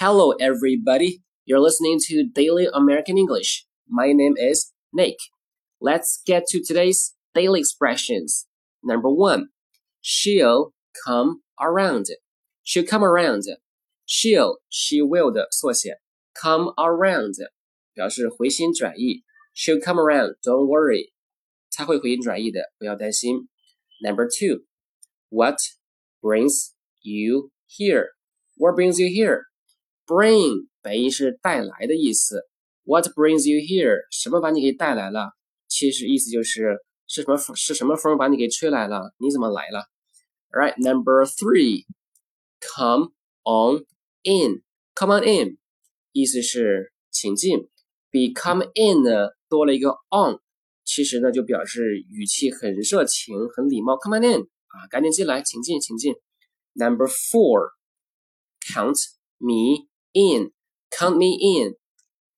Hello, everybody. You're listening to Daily American English. My name is Nick. Let's get to today's daily expressions. Number one, she'll come around. She'll come around. She'll, she will 的缩写，come around 表示回心转意。She'll come around. Don't worry. 她会回心转意的，不要担心。Number two, what brings you here? What brings you here? Bring 本意是带来的意思。What brings you here？什么把你给带来了？其实意思就是是什么风是什么风把你给吹来了？你怎么来了？Right，number three, come on in. Come on in，意思是请进。比 come in 呢多了一个 on，其实呢就表示语气很热情、很礼貌。Come on in 啊，赶紧进来，请进，请进。Number four, count me in count me in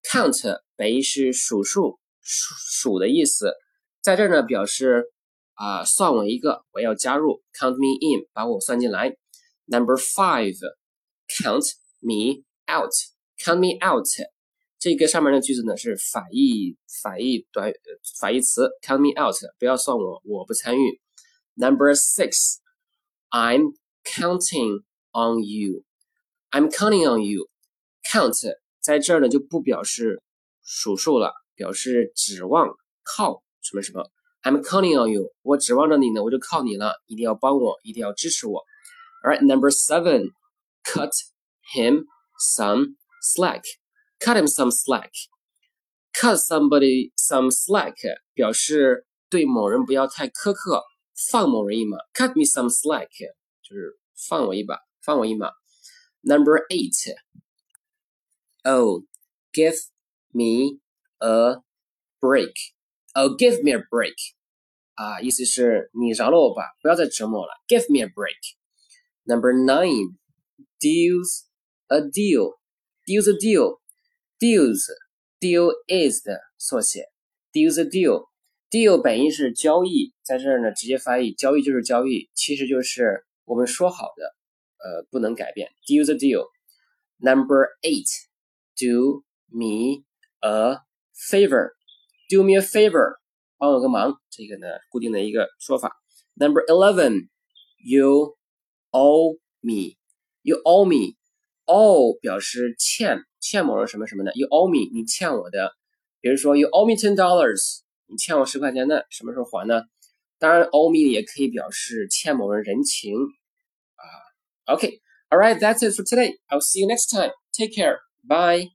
count 本意是数数数数的意思，在这儿呢表示啊算我一个，我要加入 count me in 把我算进来。Number five count me out count me out 这个上面的句子呢是反义反义短反义词 count me out 不要算我，我不参与。Number six I'm counting on you I'm counting on you count 在这儿呢就不表示数数了，表示指望靠什么什么。I'm counting on you，我指望着你呢，我就靠你了，一定要帮我，一定要支持我。Alright, number seven, cut him some slack. Cut him some slack. Cut somebody some slack 表示对某人不要太苛刻，放某人一马。Cut me some slack 就是放我一把，放我一马。Number eight. Oh, give me a break. Oh, give me a break. 啊，意思是你饶了我吧，不要再折磨我了。Give me a break. Number nine, deals a deal. Deals a deal. Deals, deal is 的缩写。Deals a deal. Deal 本意是交易，在这儿呢直接翻译交易就是交易，其实就是我们说好的，呃，不能改变。Deals a deal. Number eight do me a favor. Do me a favor，帮我个忙。这个呢，固定的一个说法。Number eleven, you owe me. You owe me. Owe 表示欠，欠某人什么什么的。You owe me，你欠我的。比如说，You owe me ten dollars，你欠我十块钱的，什么时候还呢？当然，owe me 也可以表示欠某人人情啊。Okay, all right, that's it for today. I'll see you next time. Take care. Bye.